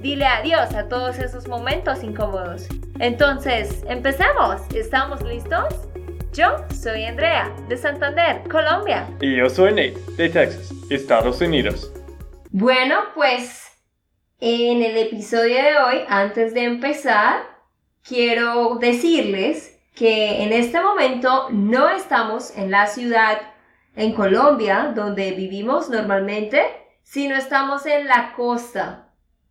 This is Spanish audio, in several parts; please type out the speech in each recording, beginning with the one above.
Dile adiós a todos esos momentos incómodos. Entonces, empecemos. ¿Estamos listos? Yo soy Andrea, de Santander, Colombia. Y yo soy Nate, de Texas, Estados Unidos. Bueno, pues en el episodio de hoy, antes de empezar, quiero decirles que en este momento no estamos en la ciudad en Colombia, donde vivimos normalmente, sino estamos en la costa.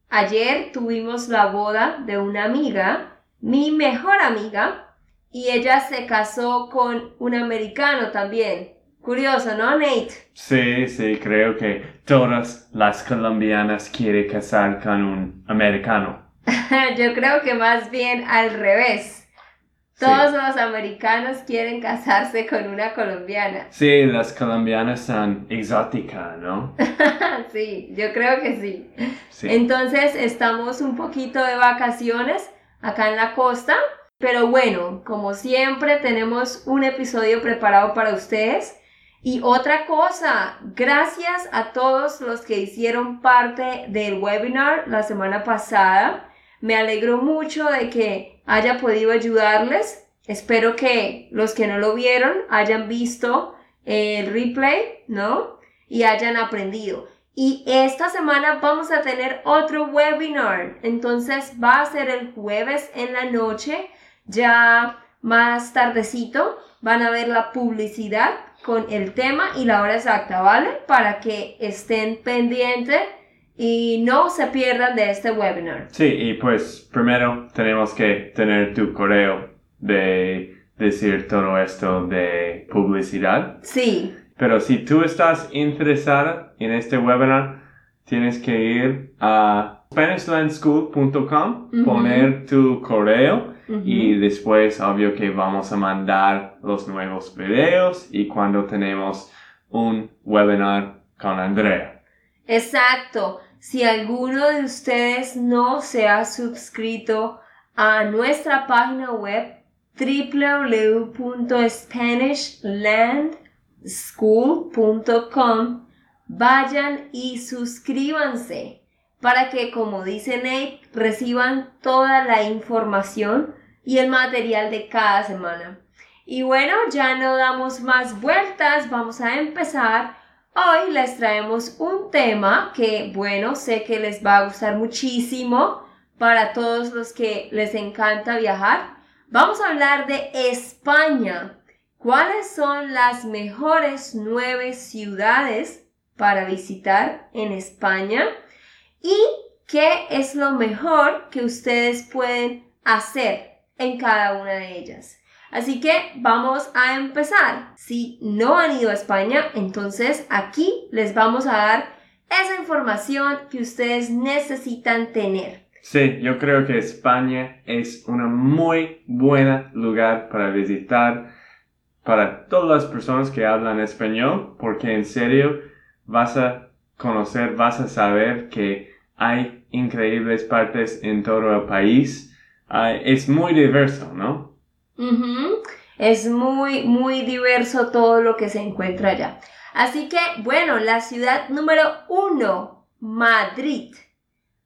Ayer tuvimos la boda de una amiga mi mejor amiga y ella se casó con un americano también. Curioso, ¿no, Nate? Sí, sí, creo que todas las colombianas quieren casar con un americano. Yo creo que más bien al revés. Todos los americanos quieren casarse con una colombiana. Sí, las colombianas son exóticas, ¿no? sí, yo creo que sí. sí. Entonces estamos un poquito de vacaciones acá en la costa. Pero bueno, como siempre tenemos un episodio preparado para ustedes. Y otra cosa, gracias a todos los que hicieron parte del webinar la semana pasada. Me alegro mucho de que haya podido ayudarles. Espero que los que no lo vieron hayan visto el replay, ¿no? Y hayan aprendido. Y esta semana vamos a tener otro webinar. Entonces va a ser el jueves en la noche, ya más tardecito. Van a ver la publicidad con el tema y la hora exacta, ¿vale? Para que estén pendientes y no se pierdan de este webinar. Sí, y pues primero tenemos que tener tu correo de decir todo esto de publicidad. Sí. Pero si tú estás interesada en este webinar, tienes que ir a SpanishLandSchool.com, poner tu correo y después, obvio que vamos a mandar los nuevos videos y cuando tenemos un webinar con Andrea. Exacto. Si alguno de ustedes no se ha suscrito a nuestra página web www.spanishland.com school.com, vayan y suscríbanse para que, como dice Nate, reciban toda la información y el material de cada semana. Y bueno, ya no damos más vueltas, vamos a empezar. Hoy les traemos un tema que, bueno, sé que les va a gustar muchísimo para todos los que les encanta viajar. Vamos a hablar de España. ¿Cuáles son las mejores nueve ciudades para visitar en España? ¿Y qué es lo mejor que ustedes pueden hacer en cada una de ellas? Así que vamos a empezar. Si no han ido a España, entonces aquí les vamos a dar esa información que ustedes necesitan tener. Sí, yo creo que España es un muy buen lugar para visitar para todas las personas que hablan español, porque en serio vas a conocer, vas a saber que hay increíbles partes en todo el país. es muy diverso, ¿no? Es muy, muy diverso todo lo que se encuentra allá. Así que, bueno, la ciudad número uno, Madrid.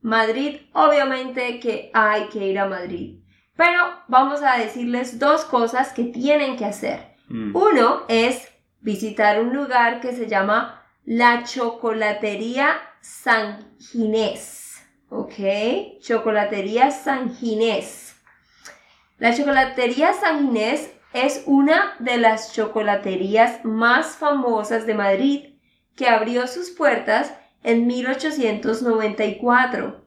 Madrid, obviamente que hay que ir a Madrid. Pero vamos a decirles dos cosas que tienen que hacer. Mm. Uno es visitar un lugar que se llama la Chocolatería San Ginés. ¿Ok? Chocolatería San Ginés. La Chocolatería San Ginés es una de las chocolaterías más famosas de Madrid que abrió sus puertas en 1894.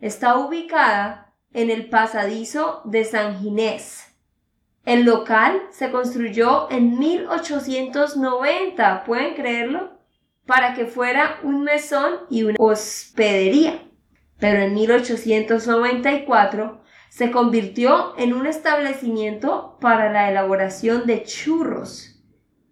Está ubicada en el pasadizo de San Ginés. El local se construyó en 1890, ¿pueden creerlo? Para que fuera un mesón y una hospedería. Pero en 1894 se convirtió en un establecimiento para la elaboración de churros.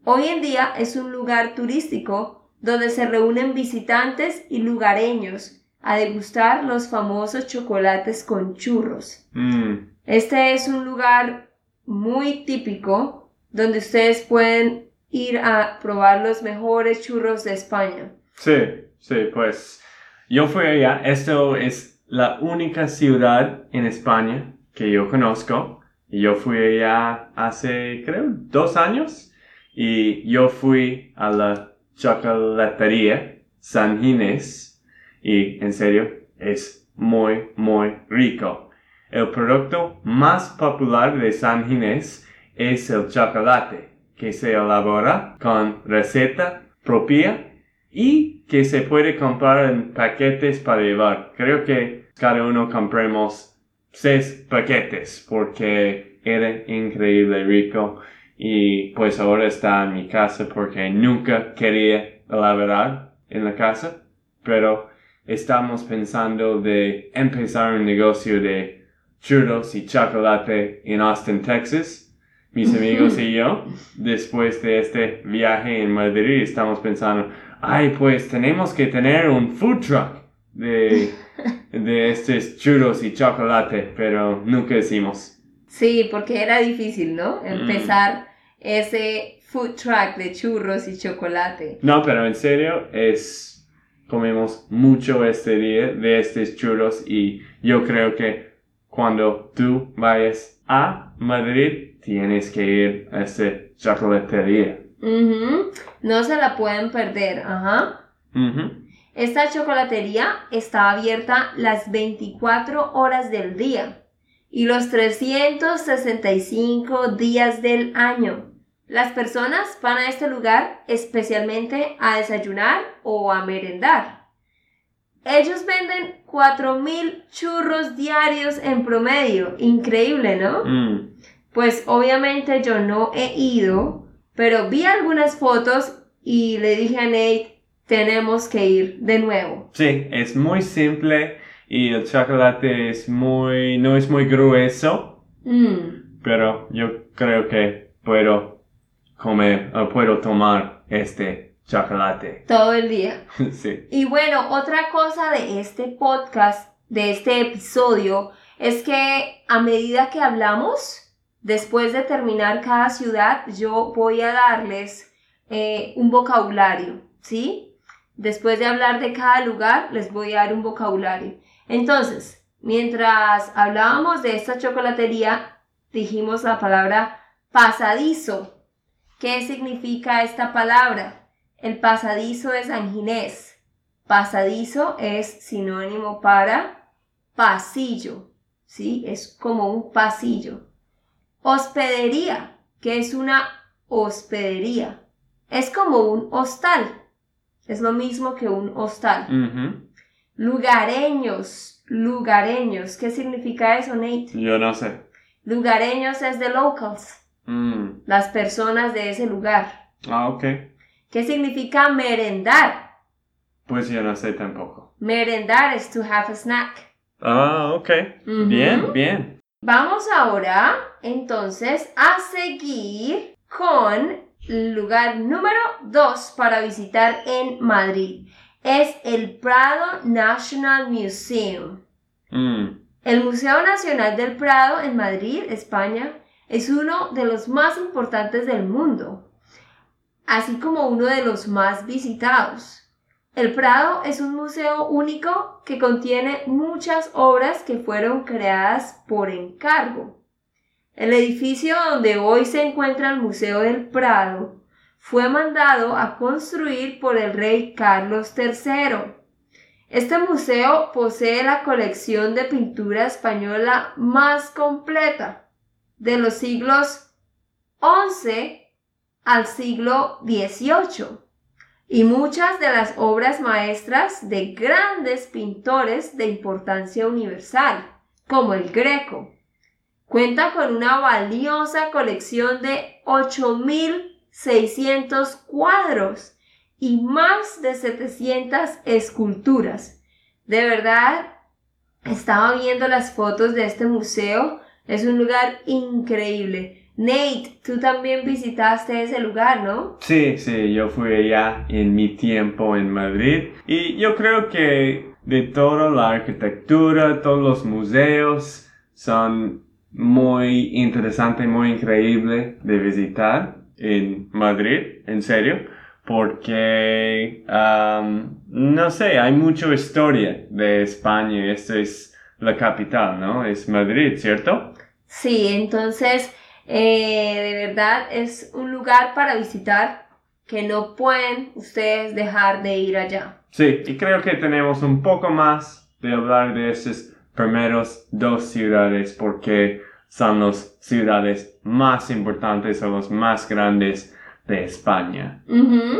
Hoy en día es un lugar turístico donde se reúnen visitantes y lugareños a degustar los famosos chocolates con churros. Mm, Este es un lugar muy típico donde ustedes pueden ir a probar los mejores churros de España. Sí, sí, pues yo fui allá. Esto es la única ciudad en España que yo conozco. Y yo fui allá hace, creo, dos años. Y yo fui a la chocolatería San Ginés. Y en serio, es muy, muy rico. El producto más popular de San Ginés es el chocolate, que se elabora con receta propia y que se puede comprar en paquetes para llevar. Creo que cada uno compremos seis paquetes porque era increíble rico y pues ahora está en mi casa porque nunca quería elaborar en la casa, pero estamos pensando de empezar un negocio de churros y chocolate en Austin, Texas. Mis amigos y yo, después de este viaje en Madrid, estamos pensando, ay, pues tenemos que tener un food truck de, de estos churros y chocolate, pero nunca hicimos. Sí, porque era difícil, ¿no? Empezar ese food truck de churros y chocolate. No, pero en serio, es, comemos mucho este día de estos churros y yo creo que cuando tú vayas a Madrid, tienes que ir a esta chocolatería. No se la pueden perder, ajá. Esta chocolatería está abierta las 24 horas del día y los 365 días del año. Las personas van a este lugar especialmente a desayunar o a merendar. Ellos venden 4.000 churros diarios en promedio. Increíble, ¿no? Mm. Pues obviamente yo no he ido, pero vi algunas fotos y le dije a Nate, tenemos que ir de nuevo. Sí, es muy simple y el chocolate es muy, no es muy grueso, Mm, pero yo creo que puedo comer, o puedo tomar este chocolate. todo el día. sí. Y bueno, otra cosa de este podcast, de este episodio, es que a medida que hablamos, después de terminar cada ciudad, yo voy a darles eh, un vocabulario, ¿sí? Después de hablar de cada lugar, les voy a dar un vocabulario. Entonces, mientras hablábamos de esta chocolatería, dijimos la palabra pasadizo. ¿Qué significa esta palabra? El pasadizo es anginés. Pasadizo es sinónimo para pasillo, ¿sí? Es como un pasillo. Hospedería, que es una hospedería. Es como un hostal. Es lo mismo que un hostal. Lugareños, lugareños. ¿Qué significa eso, Nate? Yo no sé. Lugareños es de locals, Mm. las personas de ese lugar. Ah, ok. ¿Qué significa merendar? Pues yo no sé tampoco. Merendar es to have a snack. Ah, ok. Bien, bien. Vamos ahora entonces a seguir con lugar número 2 para visitar en Madrid. Es el Prado National Museum. Mm. El Museo Nacional del Prado en Madrid, España, es uno de los más importantes del mundo, así como uno de los más visitados. El Prado es un museo único que contiene muchas obras que fueron creadas por encargo. El edificio donde hoy se encuentra el Museo del Prado fue mandado a construir por el rey Carlos III. Este museo posee la colección de pintura española más completa de los siglos XI al siglo XVIII y muchas de las obras maestras de grandes pintores de importancia universal, como el Greco. Cuenta con una valiosa colección de 8.600 cuadros y más de 700 esculturas. De verdad, Estaba viendo las fotos de este museo. Es un lugar increíble. Nate, tú también visitaste ese lugar, ¿no? Sí, sí, yo fui allá en mi tiempo en Madrid y yo creo que de toda la arquitectura, todos los museos son muy interesante, muy increíble de visitar en Madrid, en serio, porque, um, no sé, hay mucha historia de España, esta es la capital, ¿no? Es Madrid, ¿cierto? Sí, entonces, eh, de verdad es un lugar para visitar que no pueden ustedes dejar de ir allá. Sí, y creo que tenemos un poco más de hablar de esas primeros dos ciudades porque son las ciudades más importantes o los más grandes de España.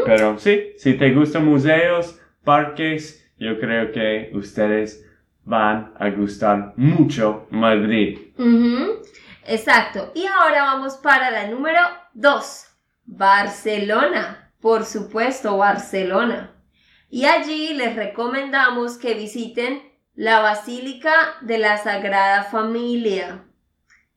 Pero sí, si te gustan museos, parques, yo creo que ustedes van a gustar mucho Madrid. Exacto. Y ahora vamos para la número 2. Barcelona. Por supuesto, Barcelona. Y allí les recomendamos que visiten la Basílica de la Sagrada Familia.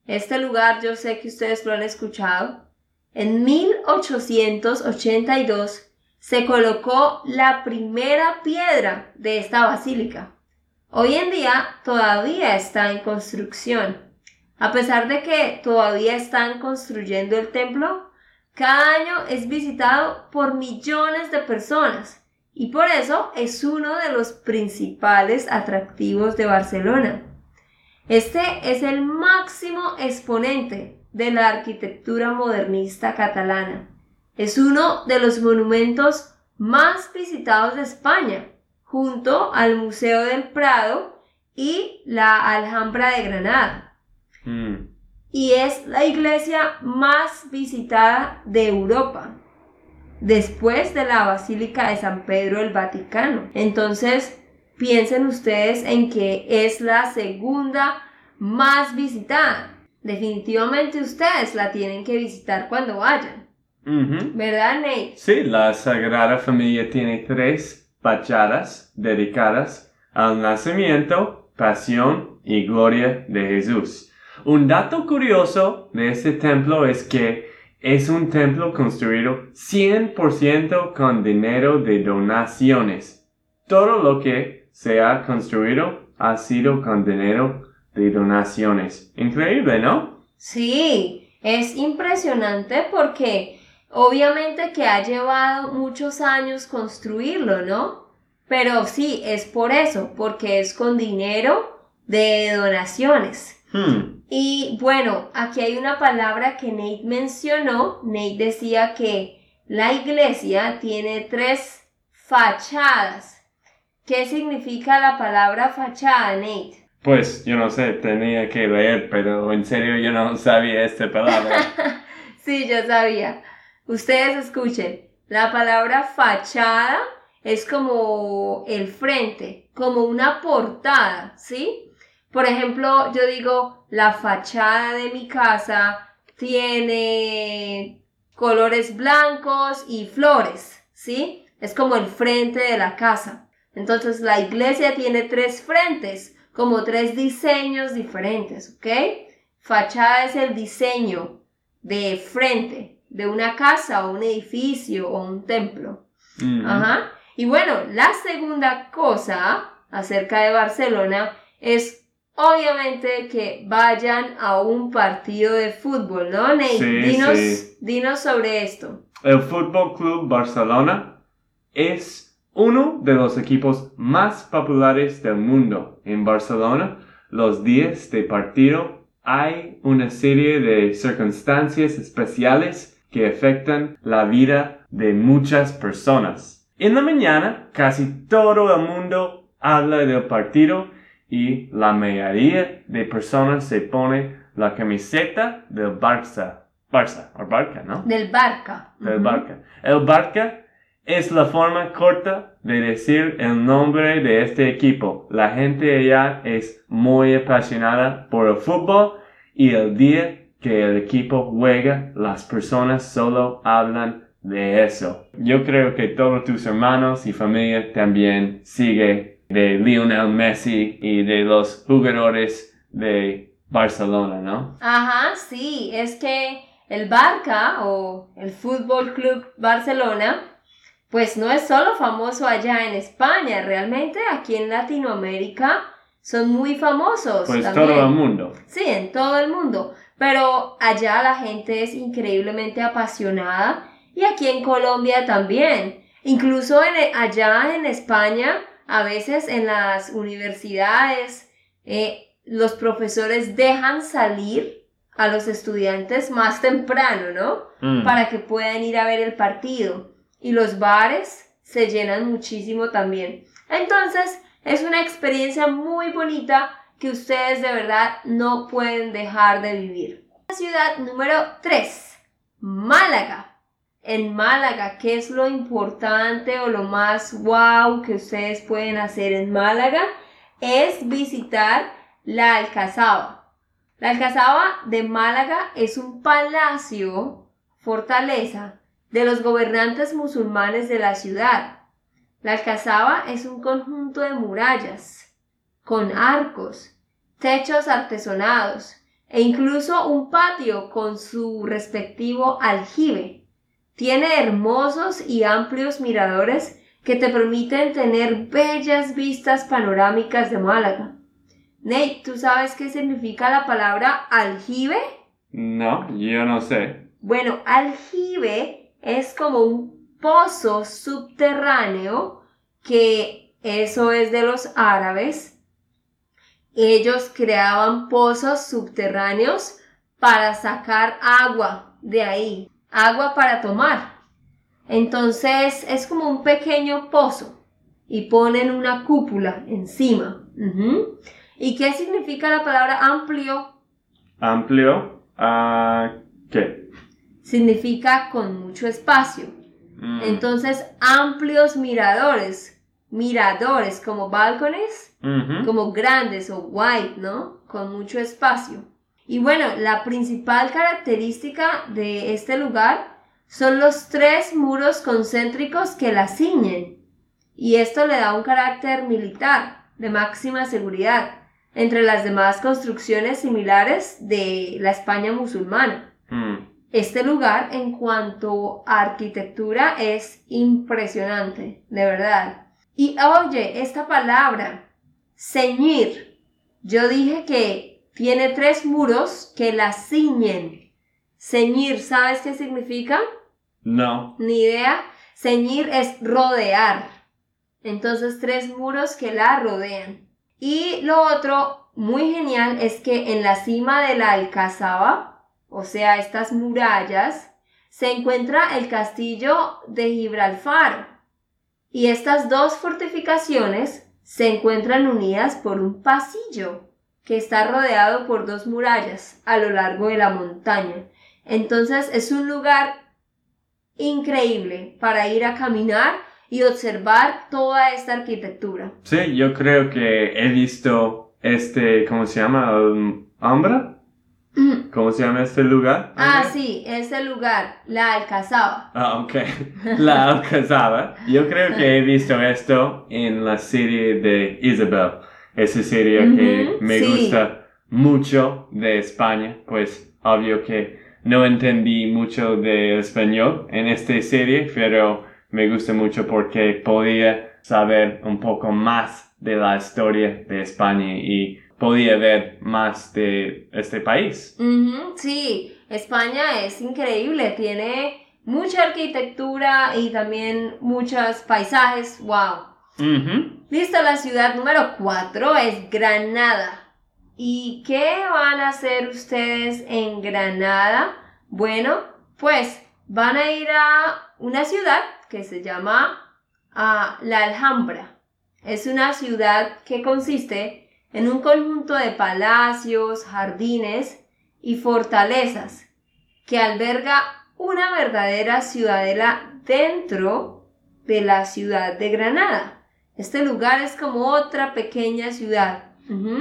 Este lugar yo sé que ustedes lo han escuchado. En 1882 se colocó la primera piedra de esta basílica. Hoy en día todavía está en construcción. A pesar de que todavía están construyendo el templo, cada año es visitado por millones de personas y por eso es uno de los principales atractivos de Barcelona. Este es el máximo exponente de la arquitectura modernista catalana. Es uno de los monumentos más visitados de España, junto al Museo del Prado y la Alhambra de Granada. Mm. Y es la iglesia más visitada de Europa después de la Basílica de San Pedro del Vaticano. Entonces, piensen ustedes en que es la segunda más visitada. Definitivamente ustedes la tienen que visitar cuando vayan. ¿Verdad, Nate? Sí, la Sagrada Familia tiene tres fachadas dedicadas al nacimiento, pasión y gloria de Jesús. Un dato curioso de este templo es que es un templo construido 100% con dinero de donaciones. Todo lo que se ha construido ha sido con dinero de donaciones. Increíble, ¿no? Sí, es impresionante porque obviamente que ha llevado muchos años construirlo, ¿no? Pero sí, es por eso, porque es con dinero de donaciones. Hmm. Y bueno, aquí hay una palabra que Nate mencionó. Nate decía que la iglesia tiene tres fachadas. ¿Qué significa la palabra fachada, Nate? Pues yo no sé, tenía que leer, pero en serio yo no sabía esta palabra. sí, yo sabía. Ustedes escuchen, la palabra fachada es como el frente, como una portada, ¿sí? Por ejemplo, yo digo, la fachada de mi casa tiene colores blancos y flores, ¿sí? Es como el frente de la casa. Entonces la iglesia tiene tres frentes, como tres diseños diferentes, ¿ok? Fachada es el diseño de frente de una casa o un edificio o un templo. Ajá. Y bueno, la segunda cosa acerca de Barcelona es obviamente que vayan a un partido de fútbol, ¿no, Nate? dinos, sobre esto. El Fútbol Club Barcelona es uno de los equipos más populares del mundo. En Barcelona, los días de partido hay una serie de circunstancias especiales que afectan la vida de muchas personas. En la mañana, casi todo el mundo habla del partido y la mayoría de personas se pone la camiseta del Barça. Barça, o Barca, ¿no? Del Barca. Del Barca. El Barca es la forma corta de decir el nombre de este equipo. La gente allá es muy apasionada por el fútbol y el día que el equipo juega, las personas solo hablan de eso. Yo creo que todos tus hermanos y familia también sigue de Lionel Messi y de los jugadores de Barcelona, ¿no? Ajá, sí, es que el Barca o el Fútbol Club Barcelona, pues no es solo famoso allá en España, realmente aquí en Latinoamérica son muy famosos. Pues también. todo el mundo. Sí, en todo el mundo. Pero allá la gente es increíblemente apasionada y aquí en Colombia también. Incluso en, allá en España, a veces en las universidades, eh, los profesores dejan salir a los estudiantes más temprano, ¿no? Mm. Para que puedan ir a ver el partido. Y los bares se llenan muchísimo también. Entonces, es una experiencia muy bonita que ustedes de verdad no pueden dejar de vivir. La ciudad número 3, Málaga. En Málaga, ¿qué es lo importante o lo más wow que ustedes pueden hacer en Málaga? Es visitar la Alcazaba. La Alcazaba de Málaga es un palacio, fortaleza, de los gobernantes musulmanes de la ciudad. La Alcazaba es un conjunto de murallas, con arcos, techos artesonados e incluso un patio con su respectivo aljibe. Tiene hermosos y amplios miradores que te permiten tener bellas vistas panorámicas de Málaga. Nate, ¿tú sabes qué significa la palabra aljibe? No, yo no sé. Bueno, aljibe es como un pozo subterráneo que eso es de los árabes. Ellos creaban pozos subterráneos para sacar agua de ahí, agua para tomar. Entonces es como un pequeño pozo y ponen una cúpula encima. ¿Y qué significa la palabra amplio? Amplio. ah, ¿Qué? Significa con mucho espacio. Mm. Entonces, amplios miradores, miradores como balcones, como grandes o wide, ¿no? Con mucho espacio. Y bueno, la principal característica de este lugar son los tres muros concéntricos que la ciñen. Y esto le da un carácter militar de máxima seguridad entre las demás construcciones similares de la España musulmana. Mm. Este lugar en cuanto a arquitectura es impresionante, de verdad. Y oye, esta palabra, ceñir, yo dije que tiene tres muros que la ciñen. Ceñir, ¿sabes qué significa? No. Ni idea. Ceñir es rodear. Entonces, tres muros que la rodean. Y lo otro muy genial es que en la cima de la Alcazaba, o sea, estas murallas, se encuentra el castillo de Gibraltar. Y estas dos fortificaciones se encuentran unidas por un pasillo que está rodeado por dos murallas a lo largo de la montaña. Entonces es un lugar increíble para ir a caminar y observar toda esta arquitectura. Sí, yo creo que he visto este, ¿cómo se llama? ¿Ambra? ¿Cómo se llama este lugar? Ah, Ambra? sí, ese lugar, la Alcazaba. Ah, ok. La Alcazaba. Yo creo que he visto esto en la serie de Isabel. Esa serie que me sí. gusta mucho de España. Pues obvio que no entendí mucho de español en esta serie, pero me gusta mucho porque podía saber un poco más de la historia de España y podía ver más de este país. Sí, España es increíble, tiene mucha arquitectura y también muchos paisajes. ¡Wow! Ujú. Listo, la ciudad número 4 es Granada. ¿Y qué van a hacer ustedes en Granada? Bueno, pues van a ir a una ciudad que se llama ah, La Alhambra. Es una ciudad que consiste en un conjunto de palacios, jardines y fortalezas que alberga una verdadera ciudadela dentro de la ciudad de Granada. Este lugar es como otra pequeña ciudad.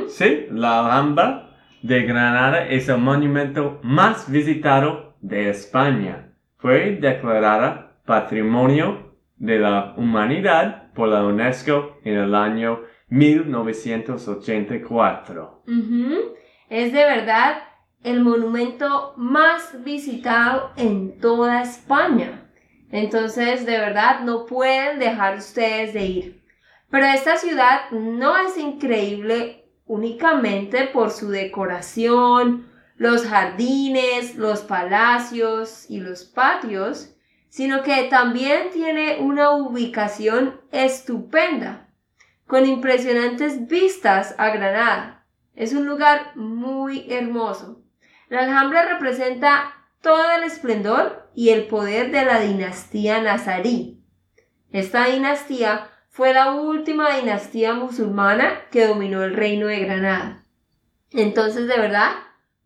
Sí, la Alhambra de Granada es el monumento más visitado de España. Fue declarada Patrimonio de la Humanidad por la UNESCO en el año 1984. Ujú. Es de verdad el monumento más visitado en toda España. Entonces, de verdad, no pueden dejar ustedes de ir. Pero esta ciudad no es increíble únicamente por su decoración, los jardines, los palacios y los patios, sino que también tiene una ubicación estupenda, con impresionantes vistas a Granada. Es un lugar muy hermoso. La Alhambra representa todo el esplendor y el poder de la dinastía nazarí. Esta dinastía fue la última dinastía musulmana que dominó el reino de Granada. Entonces, de verdad,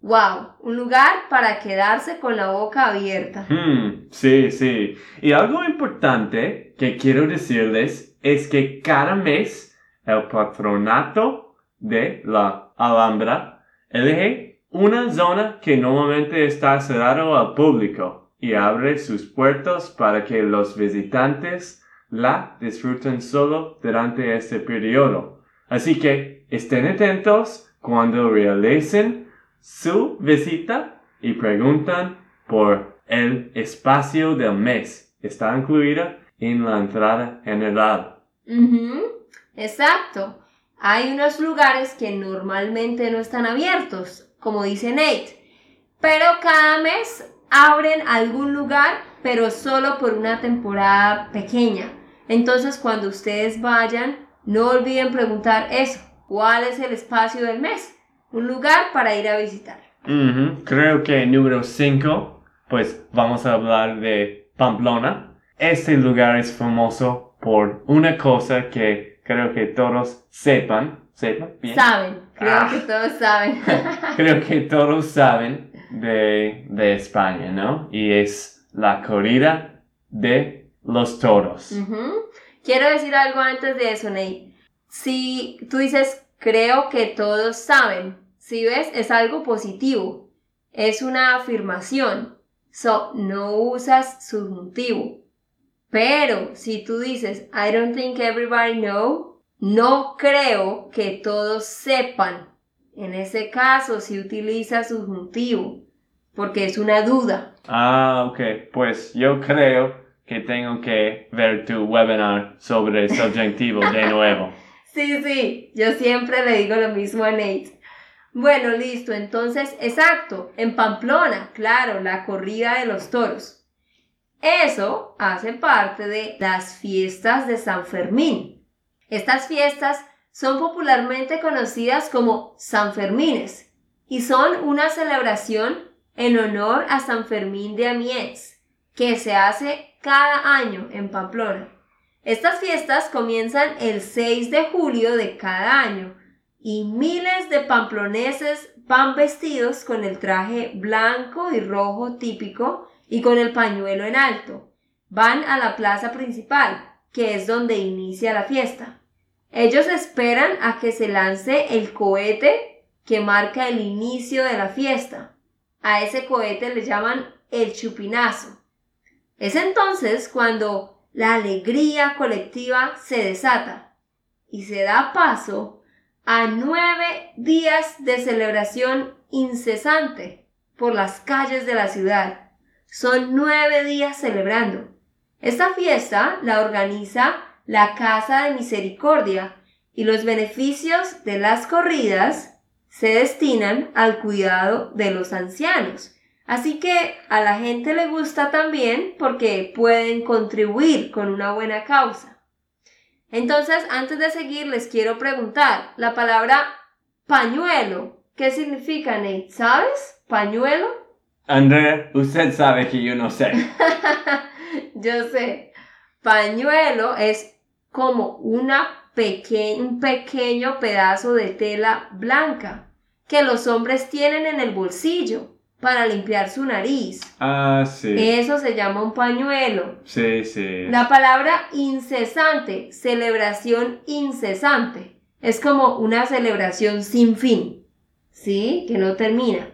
wow, un lugar para quedarse con la boca abierta. Hmm, sí, sí. Y algo importante que quiero decirles es que cada mes el patronato de la Alhambra elige una zona que normalmente está cerrado al público y abre sus puertas para que los visitantes la disfruten solo durante este periodo. Así que estén atentos cuando realicen su visita y preguntan por el espacio del mes. Está incluida en la entrada general. Ujú, Exacto. Hay unos lugares que normalmente no están abiertos, como dice Nate, pero cada mes abren algún lugar, pero solo por una temporada pequeña. Entonces, cuando ustedes vayan, no olviden preguntar eso. ¿Cuál es el espacio del mes? Un lugar para ir a visitar. Creo que número 5, pues vamos a hablar de Pamplona. Este lugar es famoso por una cosa que creo que todos sepan. ¿Sepan? Bien. Saben, creo Ah. que todos saben. creo que todos saben de, de España, ¿no? Y es la corrida de los toros. Quiero decir algo antes de eso, Nate. Si tú dices, creo que todos saben, si ves, es algo positivo. Es una afirmación. So, no usas subjuntivo. Pero si tú dices, I don't think everybody know, no creo que todos sepan. En ese caso, si utiliza subjuntivo, porque es una duda. Ah, ok. Pues yo creo que tengo que ver tu webinar sobre el subjuntivo de nuevo. Sí, sí, yo siempre le digo lo mismo a Nate. Bueno, listo, entonces, exacto, en Pamplona, claro, la corrida de los toros. Eso hace parte de las fiestas de San Fermín. Estas fiestas son popularmente conocidas como San Fermines y son una celebración en honor a San Fermín de Amiens, que se hace cada año en Pamplona. Estas fiestas comienzan el 6 de julio de cada año y miles de pamploneses van vestidos con el traje blanco y rojo típico y con el pañuelo en alto. Van a la plaza principal, que es donde inicia la fiesta. Ellos esperan a que se lance el cohete que marca el inicio de la fiesta. A ese cohete le llaman el chupinazo. Es entonces cuando la alegría colectiva se desata y se da paso a nueve días de celebración incesante por las calles de la ciudad. Son nueve días celebrando. Esta fiesta la organiza la Casa de Misericordia y los beneficios de las corridas se destinan al cuidado de los ancianos. Así que a la gente le gusta también porque pueden contribuir con una buena causa. Entonces, antes de seguir, les quiero preguntar, la palabra pañuelo, ¿qué significa, Nate? ¿Sabes? ¿Pañuelo? Andrea, usted sabe que yo no sé. Yo sé. Pañuelo es como una peque- un pequeño pedazo de tela blanca que los hombres tienen en el bolsillo para limpiar su nariz. Ah, sí. Eso se llama un pañuelo. Sí, sí. La palabra incesante, celebración incesante, es como una celebración sin fin, ¿sí? Que no termina.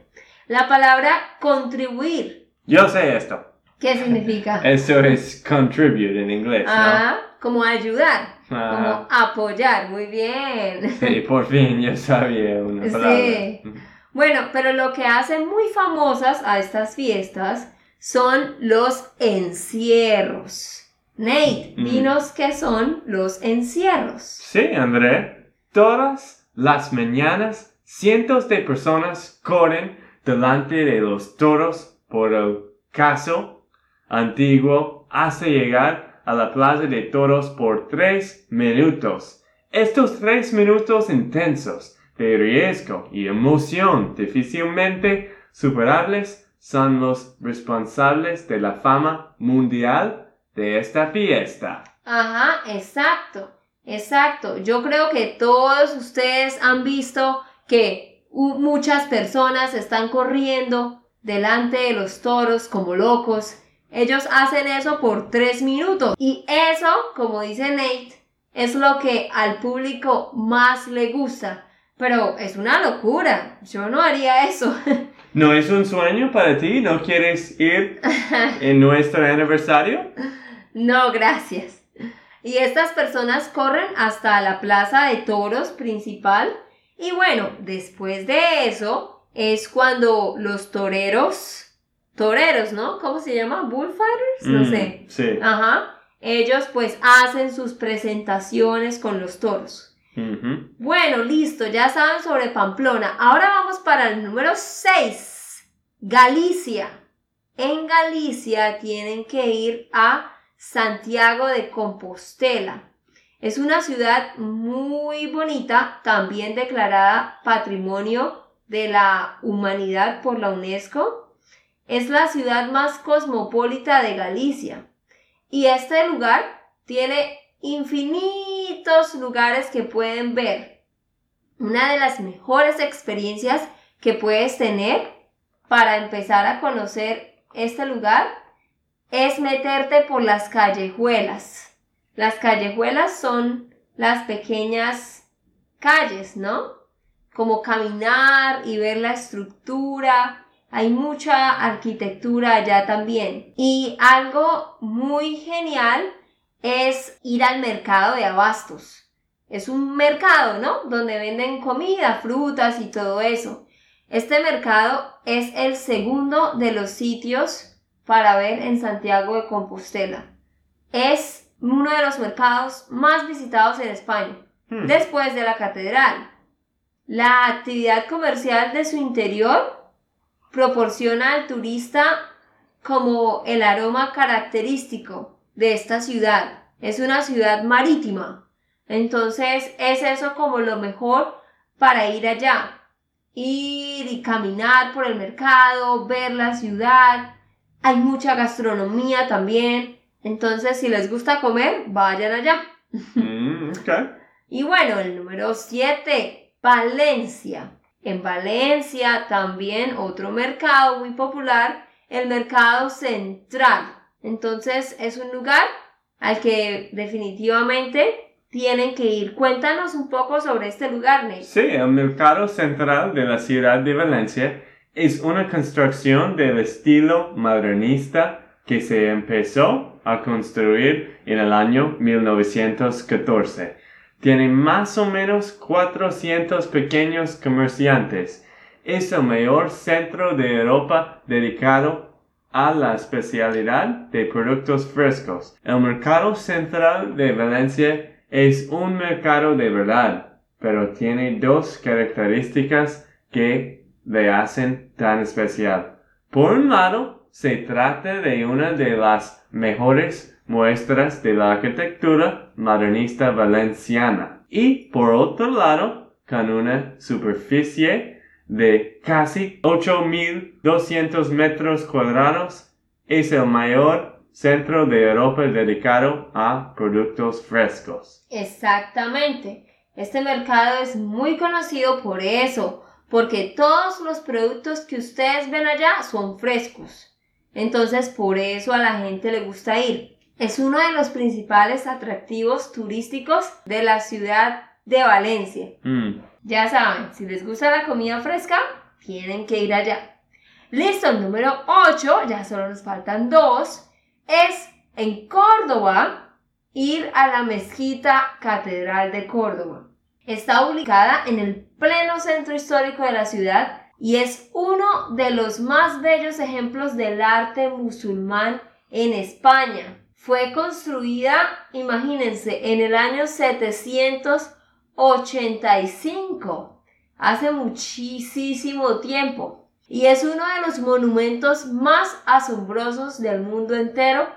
La palabra contribuir, Yo sé esto. ¿Qué significa? Eso es contribute en inglés, ¿no? Ah, como ayudar, Ah. como apoyar, muy bien. Sí, por fin yo sabía una palabra. Sí. Bueno, pero lo que hacen muy famosas a estas fiestas son los encierros. Nate, Mm. dinos qué son los encierros. Sí, André. Todas las mañanas, cientos de personas corren delante de los toros por el caso antiguo hasta llegar a la plaza de toros por tres minutos. Estos tres minutos intensos de riesgo y emoción difícilmente superables son los responsables de la fama mundial de esta fiesta. Ajá, exacto, exacto. Yo creo que todos ustedes han visto que muchas personas están corriendo delante de los toros como locos. Ellos hacen eso por tres minutos. Y eso, como dice Nate, es lo que al público más le gusta. Pero es una locura. Yo no haría eso. ¿No es un sueño para ti? ¿No quieres ir en nuestro aniversario? No, gracias. Y estas personas corren hasta la plaza de toros principal. Y bueno, después de eso es cuando los toreros, toreros, ¿no? ¿Cómo se llama? Bullfighters, no Mm, sé. Sí. Ajá. Ellos pues hacen sus presentaciones con los toros. Bueno, listo, ya saben sobre Pamplona. Ahora vamos para el número 6. Galicia. En Galicia tienen que ir a Santiago de Compostela. Es una ciudad muy bonita, también declarada Patrimonio de la Humanidad por la UNESCO. Es la ciudad más cosmopolita de Galicia. Y este lugar tiene lugares que pueden ver. Una de las mejores experiencias que puedes tener para empezar a conocer este lugar es meterte por las callejuelas. Las callejuelas son las pequeñas calles, ¿no? Como caminar y ver la estructura. Hay mucha arquitectura allá también. Y algo muy genial es ir al mercado de abastos. Es un mercado, ¿no? Donde venden comida, frutas y todo eso. Este mercado es el segundo de los sitios para ver en Santiago de Compostela. Es uno de los mercados más visitados en España, Hmm. después de la catedral. La actividad comercial de su interior proporciona al turista como el aroma característico de esta ciudad. Es una ciudad marítima. Entonces es eso como lo mejor para ir allá. Ir y caminar por el mercado, ver la ciudad. Hay mucha gastronomía también. Entonces si les gusta comer, vayan allá. Mm. Y bueno, el número 7, Valencia. En Valencia también otro mercado muy popular, el mercado central. Entonces es un lugar al que definitivamente tienen que ir. Cuéntanos un poco sobre este lugar, Nate. Sí, el mercado central de la ciudad de Valencia es una construcción del estilo modernista que se empezó a construir en el año 1914. Tiene más o menos 400 pequeños comerciantes. Es el mayor centro de Europa dedicado a la especialidad de productos frescos. El mercado central de Valencia es un mercado de verdad, pero tiene dos características que le hacen tan especial. Por un lado, se trata de una de las mejores muestras de la arquitectura modernista valenciana y por otro lado, con una superficie de casi 8.200 metros cuadrados, es el mayor centro de Europa dedicado a productos frescos. Exactamente. Este mercado es muy conocido por eso, porque todos los productos que ustedes ven allá son frescos. Entonces, por eso a la gente le gusta ir. Es uno de los principales atractivos turísticos de la ciudad de Valencia. Mm. Ya saben, si les gusta la comida fresca, tienen que ir allá. Listo, el número 8, ya solo nos faltan dos, es en Córdoba ir a la mezquita Catedral de Córdoba. Está ubicada en el pleno centro histórico de la ciudad y es uno de los más bellos ejemplos del arte musulmán en España. Fue construida, imagínense, en el año 785, hace muchísimo tiempo, y es uno de los monumentos más asombrosos del mundo entero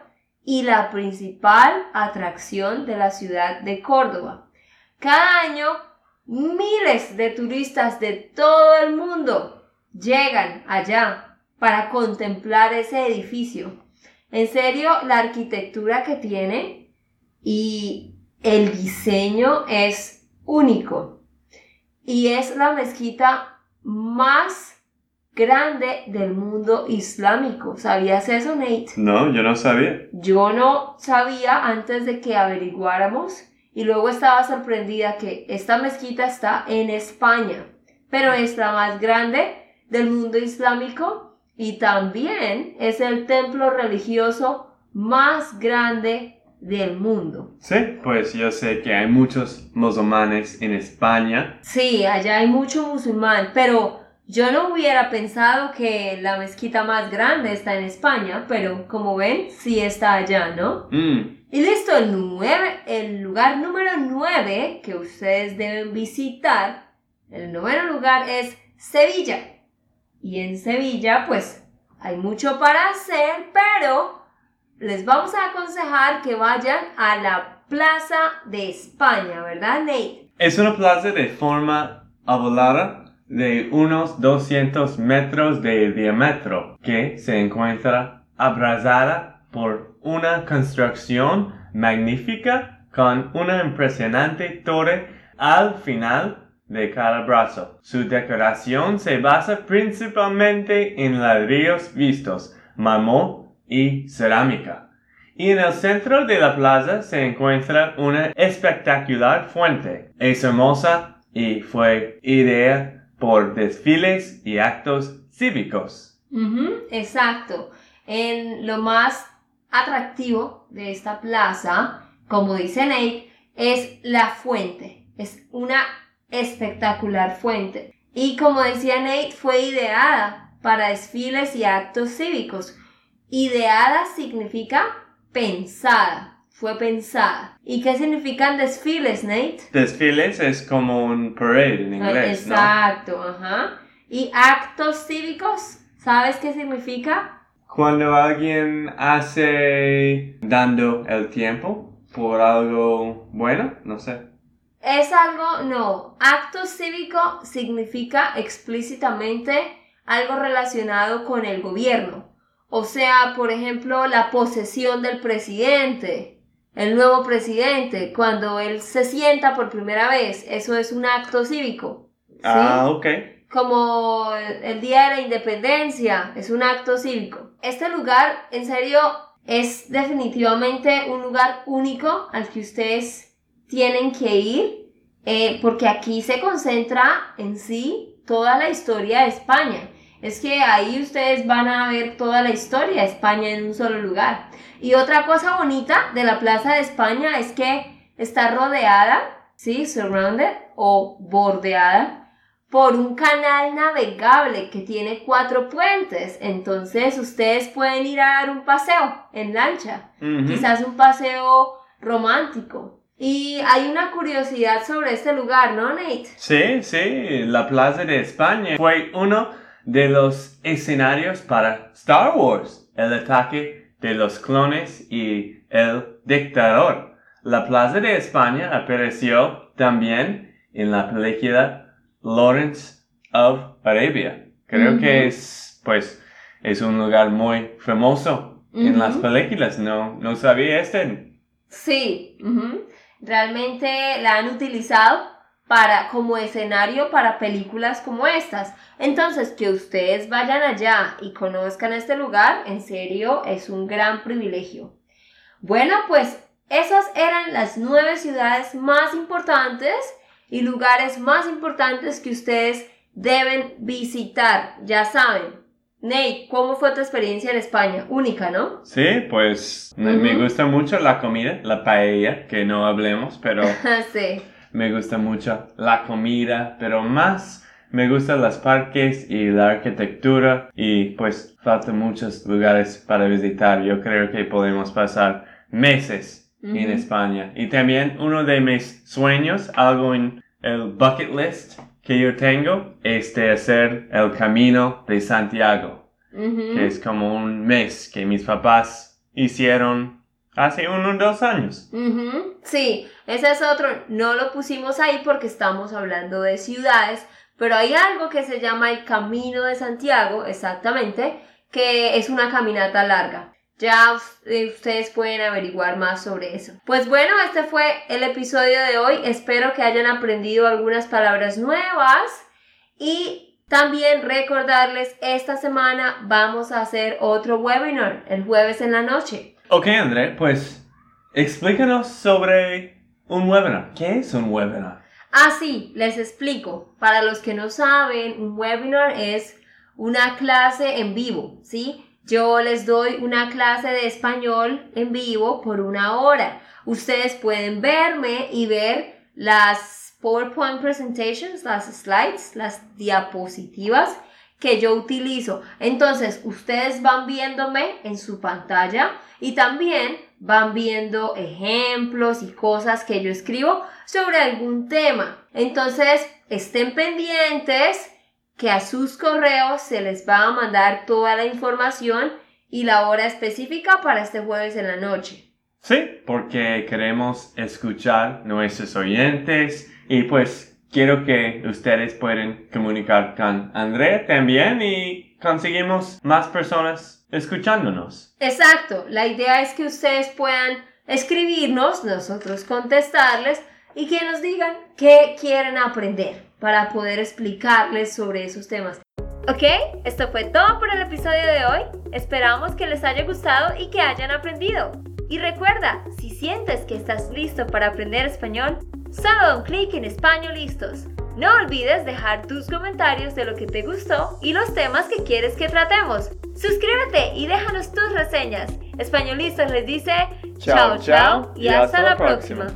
y la principal atracción de la ciudad de Córdoba. Cada año, miles de turistas de todo el mundo llegan allá para contemplar ese edificio. En serio, la arquitectura que tiene y el diseño es único. Y es la mezquita más grande del mundo islámico. ¿Sabías eso, Nate? No, yo no sabía. Yo no sabía antes de que averiguáramos y luego estaba sorprendida que esta mezquita está en España, pero es la más grande del mundo islámico y también es el templo religioso más grande del mundo. Sí, pues yo sé que hay muchos musulmanes en España. Sí, allá hay mucho musulmán, pero yo no hubiera pensado que la mezquita más grande está en España, pero como ven, sí está allá, ¿no? Mm, Y listo, el, nueve, el lugar número 9 que ustedes deben visitar, el noveno lugar es Sevilla. Y en Sevilla, pues, hay mucho para hacer, pero les vamos a aconsejar que vayan a la Plaza de España, ¿verdad, Nate? Es una plaza de forma ovalada de unos 200 metros de diámetro que se encuentra abrazada por una construcción magnífica con una impresionante torre al final de cada brazo. Su decoración se basa principalmente en ladrillos vistos, mármol y cerámica. Y en el centro de la plaza se encuentra una espectacular fuente. Es hermosa y fue idea por desfiles y actos cívicos. Exacto. En lo más atractivo de esta plaza, como dice Nate, es la fuente. Es una espectacular fuente. Y como decía Nate, fue ideada para desfiles y actos cívicos. Ideada significa pensada. Fue pensada. ¿Y qué significan desfiles, Nate? Desfiles es como un parade en inglés, ¿no? Exacto, ajá. ¿Y actos cívicos? ¿Sabes qué significa? Cuando alguien hace dando el tiempo por algo bueno, no sé. Es algo, no. Acto cívico significa explícitamente algo relacionado con el gobierno. O sea, por ejemplo, la posesión del presidente, el nuevo presidente, cuando él se sienta por primera vez, eso es un acto cívico. ¿sí? Ah, ok. como el, Día de la Independencia, es un acto cívico. Este lugar, en serio, es definitivamente un lugar único al que ustedes tienen que ir, eh, porque aquí se concentra en sí toda la historia de España. Es que ahí ustedes van a ver toda la historia de España en un solo lugar. Y otra cosa bonita de la Plaza de España es que está rodeada, ¿sí? Surrounded o bordeada por un canal navegable que tiene cuatro puentes. Entonces ustedes pueden ir a dar un paseo en lancha, quizás un paseo romántico. Y hay una curiosidad sobre este lugar, ¿no, Nate? Sí, sí, la Plaza de España fue uno de los escenarios para Star Wars, el ataque de los clones y el dictador. La Plaza de España apareció también en la película Lawrence of Arabia. Creo que es, pues, es un lugar muy famoso en las películas. No, no sabía este. Sí, realmente la han utilizado para, como escenario para películas como estas. Entonces, que ustedes vayan allá y conozcan este lugar, en serio, es un gran privilegio. Bueno, pues esas eran las nueve ciudades más importantes y lugares más importantes que ustedes deben visitar. Ya saben, Nate, ¿cómo fue tu experiencia en España? Única, ¿no? Sí, pues me- gusta mucho la comida, la paella, que no hablemos, pero sí. Me gusta mucho la comida, pero más me gustan los parques y la arquitectura y pues faltan muchos lugares para visitar. Yo creo que podemos pasar meses en. España. Y también uno de mis sueños, algo en el bucket list que yo tengo, es de hacer el camino de Santiago, que es como un mes que mis papás hicieron hace unos dos años. Sí, ese es otro. No lo pusimos ahí porque estamos hablando de ciudades, pero hay algo que se llama el Camino de Santiago, exactamente, que es una caminata larga. Ya eh, ustedes pueden averiguar más sobre eso. Pues bueno, este fue el episodio de hoy. Espero que hayan aprendido algunas palabras nuevas y también recordarles, esta semana vamos a hacer otro webinar el jueves en la noche. Ok, André, pues explícanos sobre un webinar. ¿Qué es un webinar? Ah, sí, les explico. Para los que no saben, un webinar es una clase en vivo, ¿sí? Yo les doy una clase de español en vivo por una hora. Ustedes pueden verme y ver las PowerPoint presentations, las slides, las diapositivas que yo utilizo. Entonces, ustedes van viéndome en su pantalla y también van viendo ejemplos y cosas que yo escribo sobre algún tema. Entonces, estén pendientes que a sus correos se les va a mandar toda la información y la hora específica para este jueves en la noche. Sí, porque queremos escuchar nuestros oyentes y pues quiero que ustedes puedan comunicar con André también y conseguimos más personas escuchándonos. Exacto, la idea es que ustedes puedan escribirnos, nosotros contestarles y que nos digan qué quieren aprender para poder explicarles sobre esos temas. Ok, esto fue todo por el episodio de hoy. Esperamos que les haya gustado y que hayan aprendido. Y recuerda, si sientes que estás listo para aprender español, solo un clic en Español Listos. No olvides dejar tus comentarios de lo que te gustó y los temas que quieres que tratemos. Suscríbete y déjanos tus reseñas. Españolistas les dice Chao, chao, y hasta, la próxima.